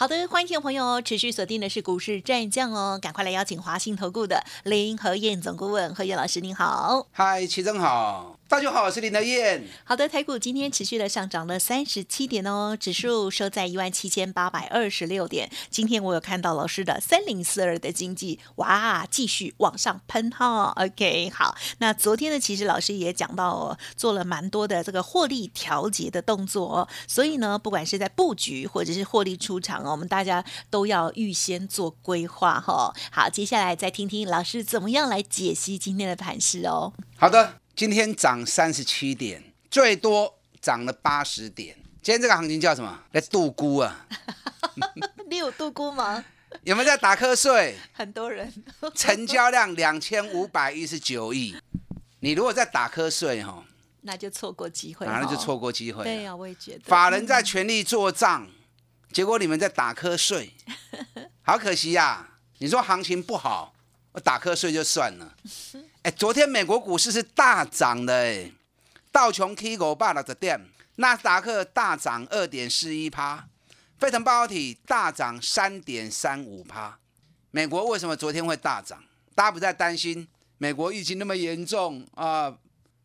好的，欢迎听众朋友持续锁定的是股市战将哦，赶快来邀请华信投顾的林和燕总顾问何燕老师，您好。嗨，齐总好，大家好，我是林德燕。好的，台股今天持续的上涨了三十七点哦，指数收在一万七千八百二十六点。今天我有看到老师的三零四二的经济，哇，继续往上喷哈。OK，好，那昨天呢，其实老师也讲到哦，做了蛮多的这个获利调节的动作哦，所以呢，不管是在布局或者是获利出场哦，我们大家都要预先做规划哈。好，接下来再听听老师怎么样来解析今天的盘势哦。好的，今天涨三十七点，最多涨了八十点。今天这个行情叫什么？在度估啊？你有度估吗？有没有在打瞌睡？很多人。成交量两千五百一十九亿。你如果在打瞌睡哈，那就错过机会。那就错过机会。对呀，我也觉得。法人在全力做账，结果你们在打瞌睡，好可惜呀！你说行情不好，我打瞌睡就算了。哎，昨天美国股市是大涨的，哎，道琼 K 五百六十点，纳斯达克大涨二点四一趴，费城半导体大涨三点三五趴。美国为什么昨天会大涨？大家不再担心美国疫情那么严重啊？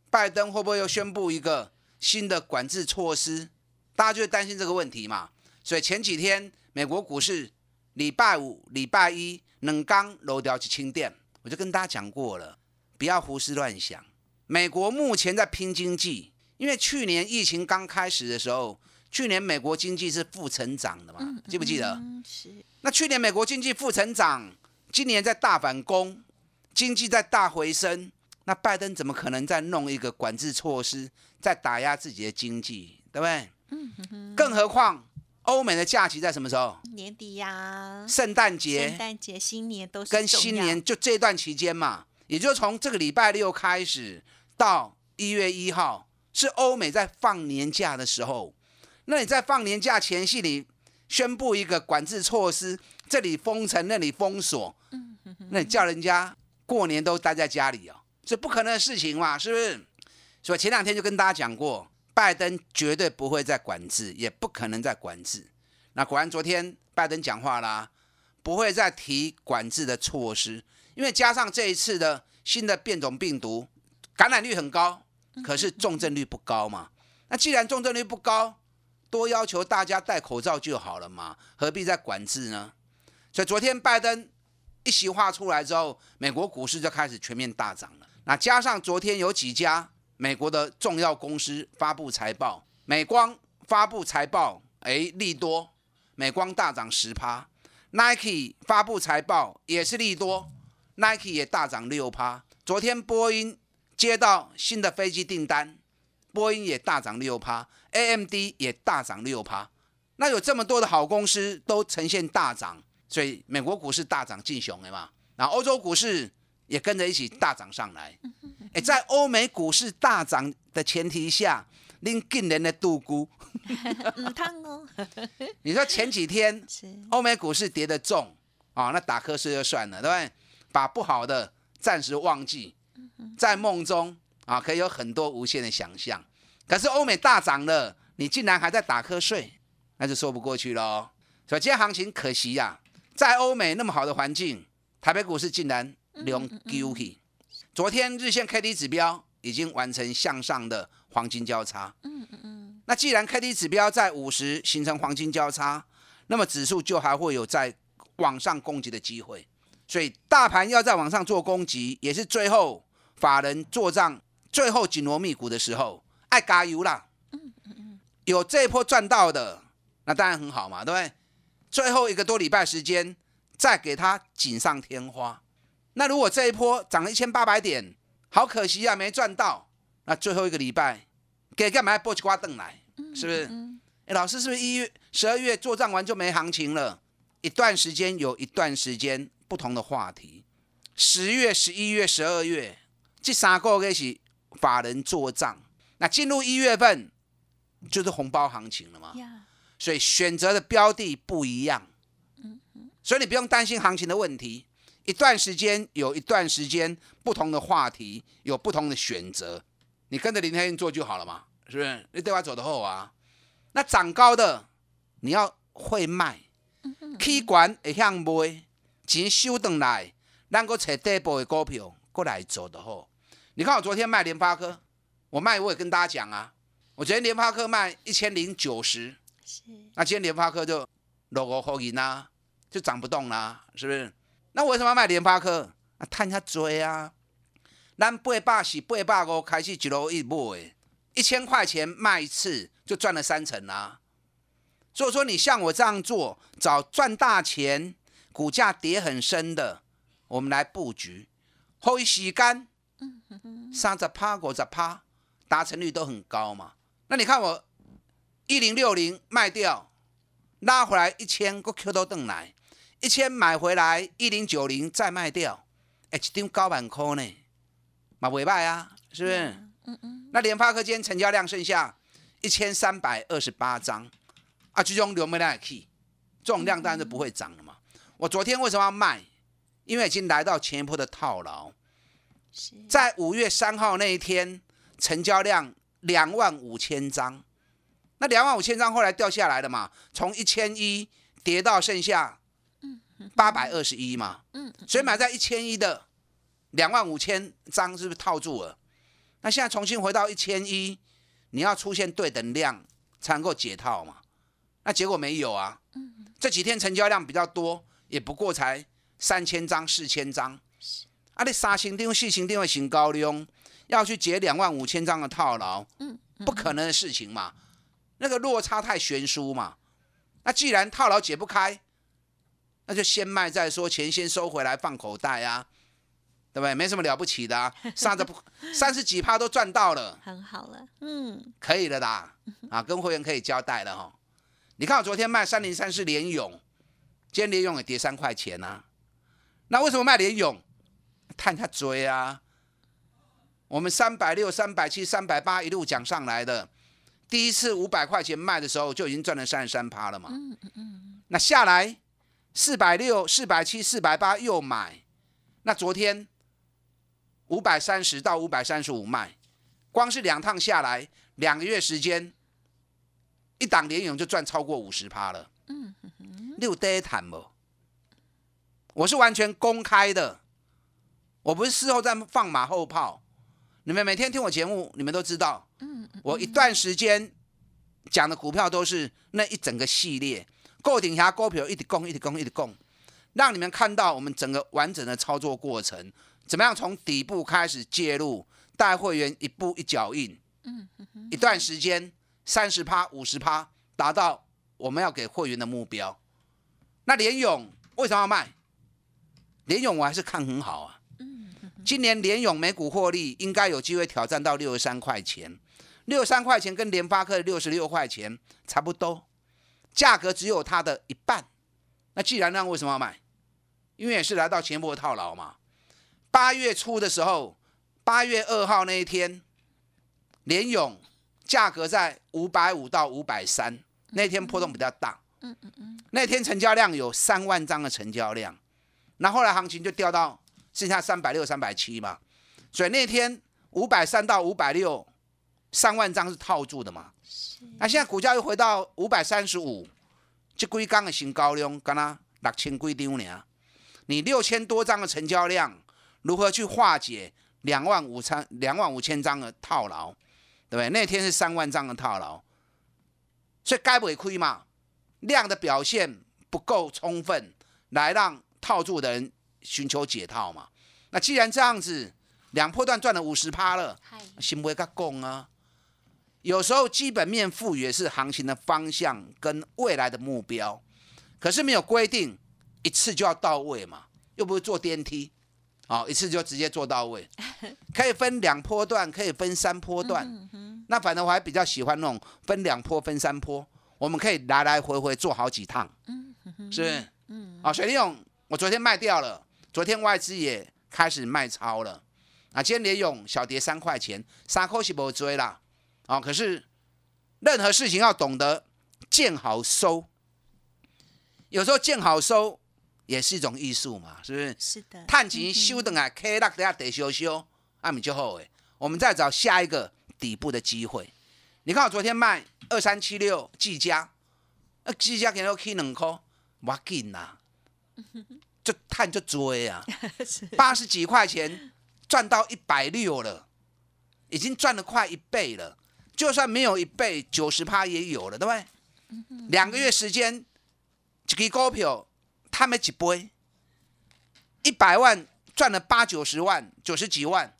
拜登会不会又宣布一个新的管制措施？大家就会担心这个问题嘛。所以前几天美国股市礼拜五、礼拜一冷刚楼掉去清电，我就跟大家讲过了。不要胡思乱想。美国目前在拼经济，因为去年疫情刚开始的时候，去年美国经济是负成长的嘛？记不记得？是。那去年美国经济负成长，今年在大反攻，经济在大回升，那拜登怎么可能再弄一个管制措施，再打压自己的经济，对不对？嗯更何况欧美的假期在什么时候？年底呀，圣诞节、圣诞节、新年都是跟新年就这段期间嘛。也就从这个礼拜六开始到一月一号，是欧美在放年假的时候。那你在放年假前夕，你宣布一个管制措施，这里封城，那里封锁，那你叫人家过年都待在家里哦，这不可能的事情嘛，是不是？所以前两天就跟大家讲过，拜登绝对不会再管制，也不可能再管制。那果然昨天拜登讲话啦，不会再提管制的措施。因为加上这一次的新的变种病毒，感染率很高，可是重症率不高嘛？那既然重症率不高，多要求大家戴口罩就好了嘛，何必再管制呢？所以昨天拜登一席话出来之后，美国股市就开始全面大涨了。那加上昨天有几家美国的重要公司发布财报，美光发布财报，哎，利多，美光大涨十趴，Nike 发布财报也是利多。Nike 也大涨六趴，昨天波音接到新的飞机订单，波音也大涨六趴，AMD 也大涨六趴。那有这么多的好公司都呈现大涨，所以美国股市大涨进雄了嘛？然后欧洲股市也跟着一起大涨上来。哎，在欧美股市大涨的前提下，您近年的度估，唔烫哦。你说前几天 欧美股市跌得重啊，那打瞌睡就算了，对不对？把不好的暂时忘记，在梦中啊，可以有很多无限的想象。可是欧美大涨了，你竟然还在打瞌睡，那就说不过去喽。所以今天行情可惜呀，在欧美那么好的环境，台北股市竟然两丢弃。昨天日线 K D 指标已经完成向上的黄金交叉。嗯嗯嗯。那既然 K D 指标在五十形成黄金交叉，那么指数就还会有在往上攻击的机会。所以大盘要再往上做攻击，也是最后法人做账、最后紧锣密鼓的时候，爱加油啦！有这一波赚到的，那当然很好嘛，对不对？最后一个多礼拜时间，再给它锦上添花。那如果这一波涨了一千八百点，好可惜啊，没赚到。那最后一个礼拜，给干嘛波起瓜凳来？是不是？哎，老师是不是一月、十二月做账完就没行情了？一段时间有一段时间。不同的话题，十月、十一月、十二月这三个月是法人做账，那进入一月份就是红包行情了嘛。所以选择的标的不一样，所以你不用担心行情的问题。一段时间有一段时间不同的话题，有不同的选择，你跟着林天运做就好了嘛，是不是？你对我走的后啊，那涨高的你要会卖，起管会向卖，钱收回来，咱个找底部的股票过来做的好。你看我昨天卖联发科，我卖我也跟大家讲啊，我昨天联发科卖一千零九十。那今天联发科就落个后影啦，就涨不动啦，是不是？那为什么要卖联发科？啊，探下追啊！咱八百是八百五开始一路一买，一千块钱卖一次就赚了三成啦。所以说，你像我这样做，找赚大钱、股价跌很深的，我们来布局，后一洗干，三十趴、五十趴，达成率都很高嘛。那你看我。一零六零卖掉，拉回来一千个 Q 都等来，一千买回来一零九零再卖掉，哎，一张高板块呢，嘛未歹啊，是不是？嗯嗯。那联发科今天成交量剩下一千三百二十八张，啊，这种流没量去，这种量当然是不会涨了嘛。我昨天为什么要卖？因为已经来到前一波的套牢，在五月三号那一天，成交量两万五千张。那两万五千张后来掉下来了嘛？从一千一跌到剩下八百二十一嘛。嗯，所以买在一千一的两万五千张是不是套住了？那现在重新回到一千一，你要出现对等量才能够解套嘛？那结果没有啊。嗯，这几天成交量比较多，也不过才三千张、四千张。啊，你三星定位、四星定位新高量，要去解两万五千张的套牢，嗯，不可能的事情嘛。那个落差太悬殊嘛，那既然套牢解不开，那就先卖再说，钱先收回来放口袋啊，对不对？没什么了不起的啊，三十 三十几趴都赚到了，很好了，嗯，可以了啦，啊，跟会员可以交代了哈。你看我昨天卖三零三是联勇，今天联勇也跌三块钱啊，那为什么卖联勇？探下追啊，我们三百六、三百七、三百八一路讲上来的。第一次五百块钱卖的时候就已经赚了三十三趴了嘛。嗯嗯嗯。那下来四百六、四百七、四百八又买，那昨天五百三十到五百三十五卖，光是两趟下来，两个月时间，一档连勇就赚超过五十趴了。嗯嗯。六得谈不？我是完全公开的，我不是事后在放马后炮。你们每天听我节目，你们都知道。我一段时间讲的股票都是那一整个系列，够顶下股票一直供，一直供，一直供，让你们看到我们整个完整的操作过程，怎么样从底部开始介入，带会员一步一脚印，嗯，一段时间三十趴、五十趴，达到我们要给会员的目标。那联勇为什么要卖？联勇我还是看很好啊，今年联勇每股获利应该有机会挑战到六十三块钱。六十三块钱跟联发科的六十六块钱差不多，价格只有它的一半。那既然那样，为什么要买？因为也是来到前波套牢嘛。八月初的时候，八月二号那一天，联勇价格在五百五到五百三，那天波动比较大。嗯嗯嗯。那天成交量有三万张的成交量，那后来行情就掉到剩下三百六、三百七嘛。所以那天五百三到五百六。三万张是套住的嘛？那现在股价又回到五百三十五，这几缸的新高量，刚刚六千几张呢？你六千多张的成交量，如何去化解两万五千两万五千张的套牢？对不对？那天是三万张的套牢，所以该不会亏嘛？量的表现不够充分，来让套住的人寻求解套嘛？那既然这样子，两波段赚了五十趴了，行不会甲讲啊？有时候基本面富裕是行情的方向跟未来的目标，可是没有规定一次就要到位嘛，又不是坐电梯，哦，一次就直接做到位，可以分两波段，可以分三波段，那反正我还比较喜欢那种分两波分三波，我们可以来来回回做好几趟，是不是？嗯，啊，水利用我昨天卖掉了，昨天外资也开始卖超了，啊，今天联勇小跌三块钱，三块是不追啦。啊，可是任何事情要懂得见好收，有时候见好收也是一种艺术嘛，是不是？是的，探钱修等啊，K 落等下得修修，阿米就好诶。我们再找下一个底部的机会。你看我昨天卖二三七六技嘉，呃，技嘉给我起两块，我紧呐，就探就追啊，八十几块钱赚到一百六了，已经赚了快一倍了。就算没有一倍，九十趴也有了，对不对？两个月时间，一个股票他们几倍，一百万赚了八九十万，九十几万，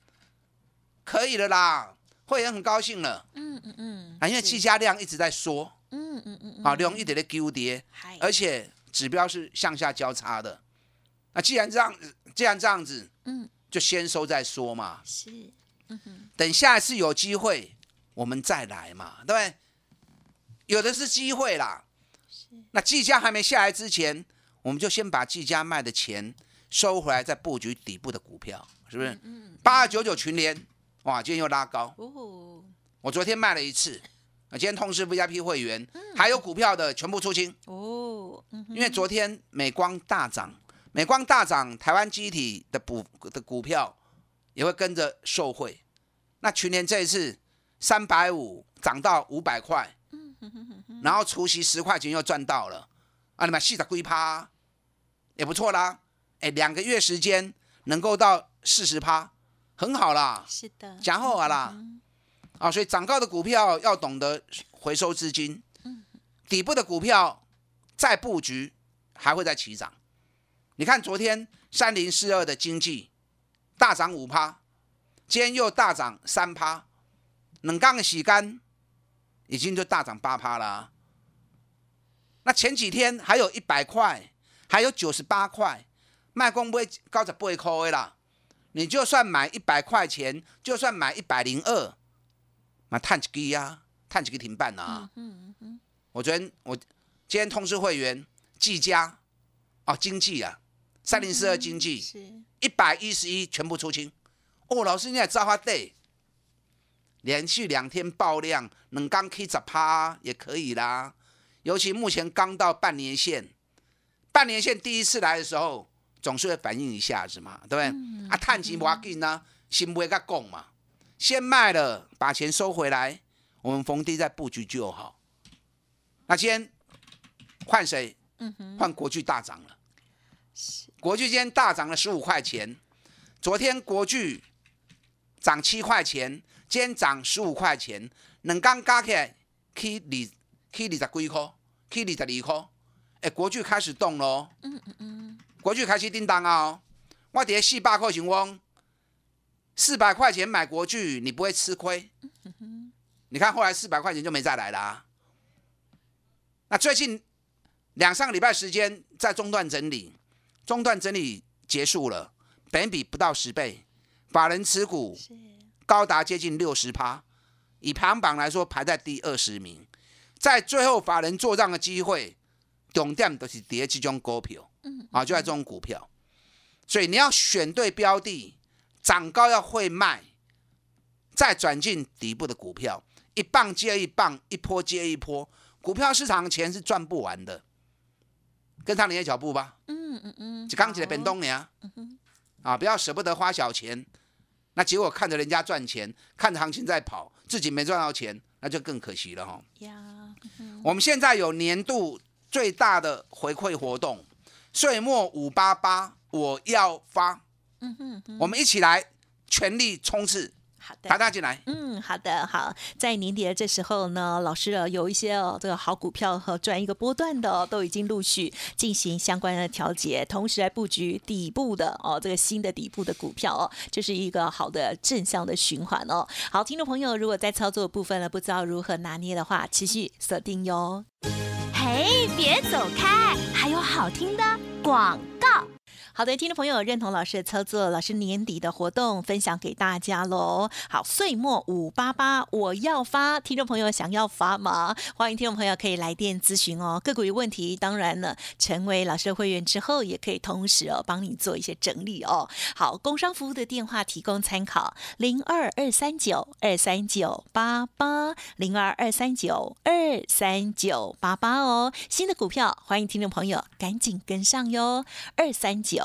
可以了啦，会员很高兴了。嗯嗯嗯，啊，因为计价量一直在缩，嗯嗯嗯啊，量一直在丢跌，嗨而且指标是向下交叉的。那既然这样，既然这样子，嗯，就先收再说嘛。是，嗯等下一次有机会，我们再来嘛，对不对？有的是机会啦。那计价还没下来之前，我们就先把计价卖的钱收回来，再布局底部的股票，是不是？八二九九群联，哇，今天又拉高。哦，我昨天卖了一次，啊，今天通知 VIP 会员，还有股票的全部出清，哦，嗯因为昨天美光大涨，美光大涨，台湾机体的股的股票也会跟着受惠。那去年这一次三百五涨到五百块，然后除息十块钱又赚到了，啊，你们细的龟趴也不错啦，哎，两个月时间能够到四十趴，很好啦。是的，讲好啊啦，啊，所以涨高的股票要懂得回收资金，底部的股票再布局还会再起涨。你看昨天三零四二的经济大涨五趴，今天又大涨三趴，冷钢的洗干已经就大涨八趴啦啊。那前几天还有一百块，还有九十八块，卖光不会高十八块的啦。你就算买一百块钱，就算买一百零二，那探几个呀？探几个停办啊？我昨天我今天通知会员技嘉哦，经济啊，三零四二经济是，一百一十一全部出清。哦，老师你也造化对，连续两天爆量，能刚 K 十趴也可以啦。尤其目前刚到半年线，半年线第一次来的时候，总是会反应一下子嘛，对不对？啊，探钱不要紧呢，先不会甲讲嘛，先卖了，把钱收回来，我们逢低再布局就好。那今天换谁？换国巨大涨了。国巨今天大涨了十五块钱，昨天国巨涨七块钱，今天涨十五块钱，两刚加起来去二去二十几块，去二十二块。哎，国巨开始动喽。嗯嗯嗯。国巨开始叮当啊、哦！我伫四百块钱翁，四百块钱买国巨，你不会吃亏。你看后来四百块钱就没再来啦、那最近两三个礼拜时间在中段整理，中段整理结束了，本比不到十倍，法人持股高达接近六十趴，以排行榜来说排在第二十名，在最后法人做账的机会，重点都是跌这种股票，啊，就在这种股票，所以你要选对标的，涨高要会卖，再转进底部的股票，一棒接一棒，一波接一波，股票市场钱是赚不完的，跟上你的脚步吧。嗯嗯嗯，就刚起来变动呢，啊，不要舍不得花小钱，那结果看着人家赚钱，看着行情在跑，自己没赚到钱，那就更可惜了哈。呀，我们现在有年度最大的回馈活动，岁末五八八我要发，嗯哼哼，我们一起来全力冲刺，好的打。大进来。嗯，好的，好，在年底的这时候呢，老师呃有一些哦这个好股票和赚一个波段的、哦、都已经陆续进行相关的调节，同时来布局底部的哦这个新的底部的股票哦，这是一个好的正向的循环哦。好，听众朋友，如果在操作部分呢不知道如何拿捏的话，持续锁定哟。哎，别走开，还有好听的广告。好的，听众朋友认同老师的操作，老师年底的活动分享给大家喽。好，岁末五八八我要发，听众朋友想要发吗？欢迎听众朋友可以来电咨询哦。个股有问题，当然呢，成为老师的会员之后，也可以同时哦帮你做一些整理哦。好，工商服务的电话提供参考：零二二三九二三九八八零二二三九二三九八八哦。新的股票，欢迎听众朋友赶紧跟上哟，二三九。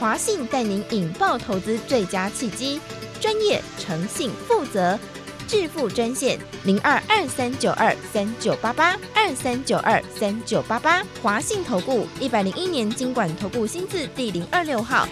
华信带您引爆投资最佳契机，专业、诚信、负责，致富专线零二二三九二三九八八二三九二三九八八。华信投顾一百零一年经管投顾新字第零二六号。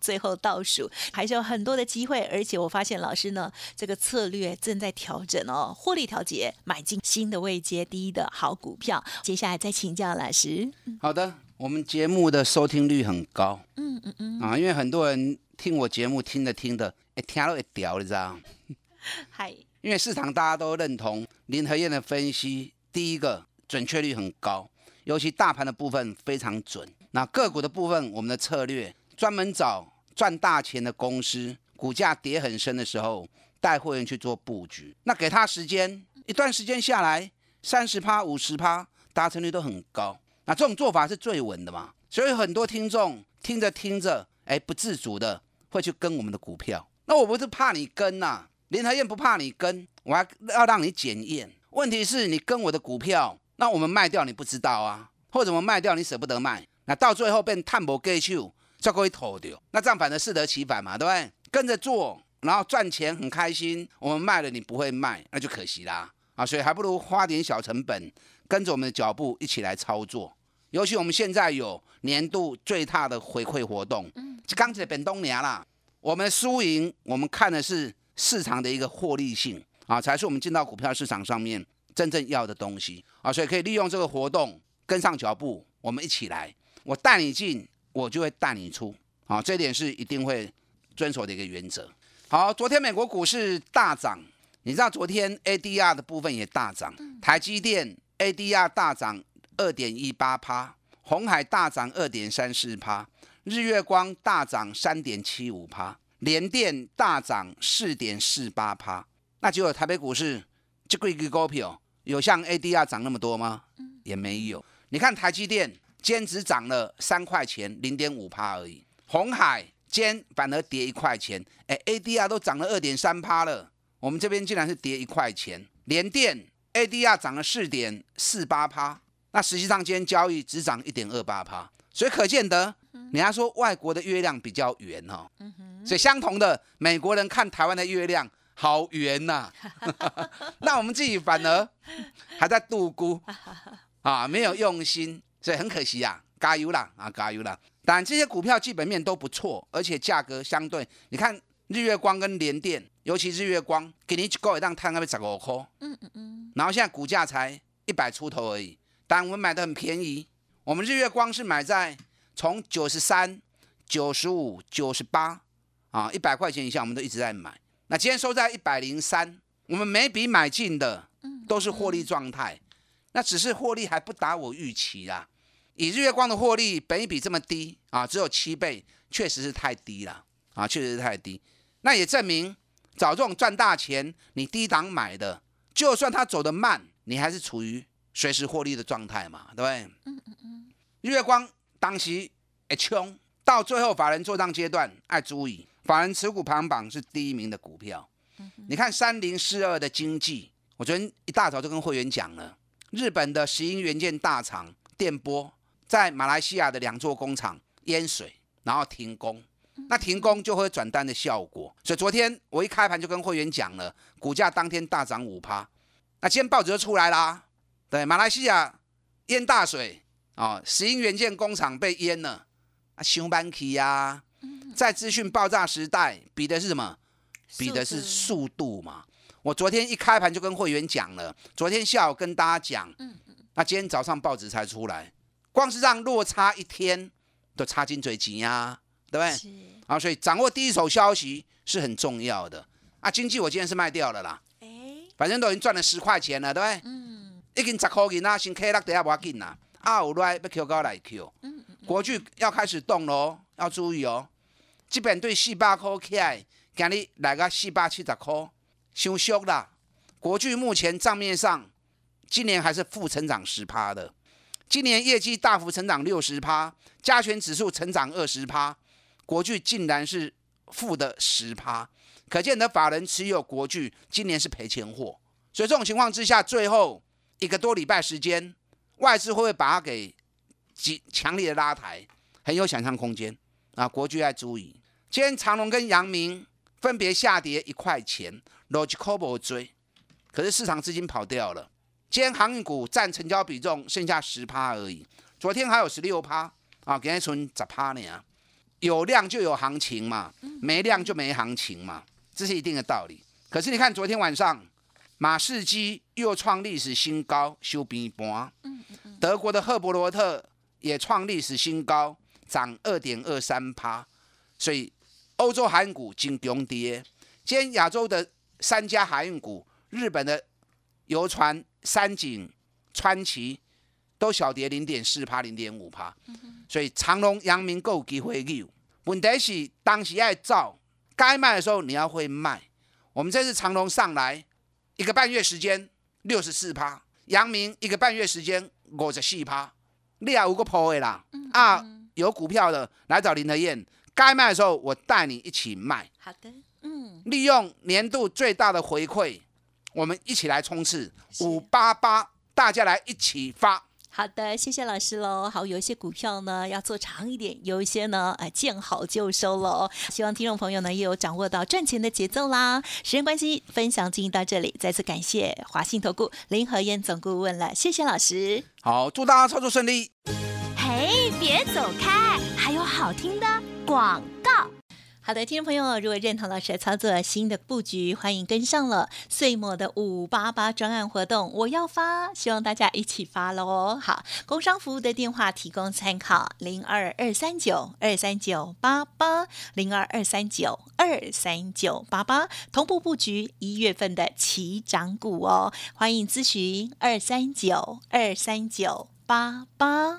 最后倒数还是有很多的机会，而且我发现老师呢，这个策略正在调整哦，获利调节，买进新的位阶低的好股票。接下来再请教老师。好的。我们节目的收听率很高，嗯嗯嗯，啊，因为很多人听我节目听着听着，哎，听了一屌，你知道？嗨，因为市场大家都认同林和燕的分析，第一个准确率很高，尤其大盘的部分非常准。那个股的部分，我们的策略专门找赚大钱的公司，股价跌很深的时候，带会员去做布局。那给他时间，一段时间下来，三十趴、五十趴，达成率都很高。那这种做法是最稳的嘛？所以很多听众听着听着，哎，不自主的会去跟我们的股票。那我不是怕你跟呐，林和燕不怕你跟，我还要让你检验。问题是你跟我的股票，那我们卖掉你不知道啊，或者我们卖掉你舍不得卖，那到最后变探博 get 手，再可以投掉，那这样反正适得其反嘛，对不对？跟着做，然后赚钱很开心，我们卖了你不会卖，那就可惜啦啊！所以还不如花点小成本。跟着我们的脚步一起来操作，尤其我们现在有年度最大的回馈活动，嗯，刚才本东年啦，我们输赢我们看的是市场的一个获利性啊，才是我们进到股票市场上面真正要的东西啊，所以可以利用这个活动跟上脚步，我们一起来，我带你进，我就会带你出，啊，这点是一定会遵守的一个原则。好，昨天美国股市大涨，你知道昨天 ADR 的部分也大涨，台积电。ADR 大涨二点一八趴，红海大涨二点三四趴，日月光大涨三点七五趴，联电大涨四点四八趴。那只有台北股市这贵个股票有像 ADR 涨那么多吗？也没有。你看台积电今只涨了三块钱，零点五趴而已。红海今反而跌一块钱，哎，ADR 都涨了二点三趴了，我们这边竟然是跌一块钱。联电。ADR 涨了四点四八趴，那实际上今天交易只涨一点二八趴，所以可见得，人家说外国的月亮比较圆哦，所以相同的美国人看台湾的月亮好圆呐，那我们自己反而还在度估啊，没有用心，所以很可惜呀，加油啦啊，加油啦！但这些股票基本面都不错，而且价格相对，你看日月光跟联电。尤其日月光，给你一个一档摊，那边十五块，嗯嗯嗯，然后现在股价才一百出头而已，但我们买的很便宜。我们日月光是买在从九十三、九十五、九十八啊，一百块钱以下，我们都一直在买。那今天收在一百零三，我们每笔买进的都是获利状态，那只是获利还不达我预期啦。以日月光的获利，本一笔这么低啊，只有七倍，确实是太低了啊，确实是太低。那也证明。找这种赚大钱，你低档买的，就算它走得慢，你还是处于随时获利的状态嘛，对不对？嗯嗯嗯。月光当时一冲，到最后法人做账阶段，爱注意，法人持股排行榜是第一名的股票。你看三零四二的经济，我昨天一大早就跟会员讲了，日本的石英元件大厂电波，在马来西亚的两座工厂淹水，然后停工。那停工就会转单的效果，所以昨天我一开盘就跟会员讲了，股价当天大涨五趴。那今天报纸就出来啦，对，马来西亚淹大水啊，石英元件工厂被淹了啊，熊班起呀，在资讯爆炸时代，比的是什么？比的是速度嘛。我昨天一开盘就跟会员讲了，昨天下午跟大家讲，那今天早上报纸才出来，光是让落差一天都差进嘴急呀。对不对？啊，所以掌握第一手消息是很重要的啊。经济我今天是卖掉了啦，哎，反正都已经赚了十块钱了，对不对？嗯，已经十块钱啦，先 K 落底下不要紧啦。啊，有来要 Q 高来 Q，嗯嗯，国巨要开始动喽，要注意哦。基本对四百块起来，今日来个四百七十块，伤俗啦。国巨目前账面上今年还是负成长十趴的，今年业绩大幅成长六十趴，加权指数成长二十趴。国巨竟然是负的十趴，可见的法人持有国巨今年是赔钱货。所以这种情况之下，最后一个多礼拜时间，外资会不会把它给极强烈的拉抬？很有想象空间啊！国巨要注意，今天长隆跟阳明分别下跌一块钱，Logical 追，可是市场资金跑掉了。今天航运股占成交比重剩下十趴而已，昨天还有十六趴啊，今天存十趴呢。有量就有行情嘛，没量就没行情嘛，这是一定的道理。可是你看昨天晚上，马士基又创历史新高，修平盘。德国的赫伯罗特也创历史新高，涨二点二三趴。所以欧洲海运股金强跌。今天亚洲的三家海运股，日本的游船三井、川崎都小跌零点四趴、零点五趴。所以长隆、阳明够机会有，问题是当时要造，该卖的时候你要会卖。我们这次长隆上来一个半月时间六十四趴，阳明一个半月时间五十四趴，你也五个破位啦。啊，有股票的来找林德燕，该卖的时候我带你一起卖。好的，嗯，利用年度最大的回馈，我们一起来冲刺五八八，大家来一起发。好的，谢谢老师喽。好，有一些股票呢要做长一点，有一些呢，哎，见好就收喽。希望听众朋友呢也有掌握到赚钱的节奏啦。时间关系，分享进行到这里，再次感谢华信投顾林和燕总顾问了，谢谢老师。好，祝大家操作顺利。嘿，别走开，还有好听的广告。好的，听众朋友，如果认同老师的操作，新的布局，欢迎跟上了岁末的五八八专案活动，我要发，希望大家一起发喽。好，工商服务的电话提供参考：零二二三九二三九八八零二二三九二三九八八，同步布局一月份的起涨股哦，欢迎咨询二三九二三九八八。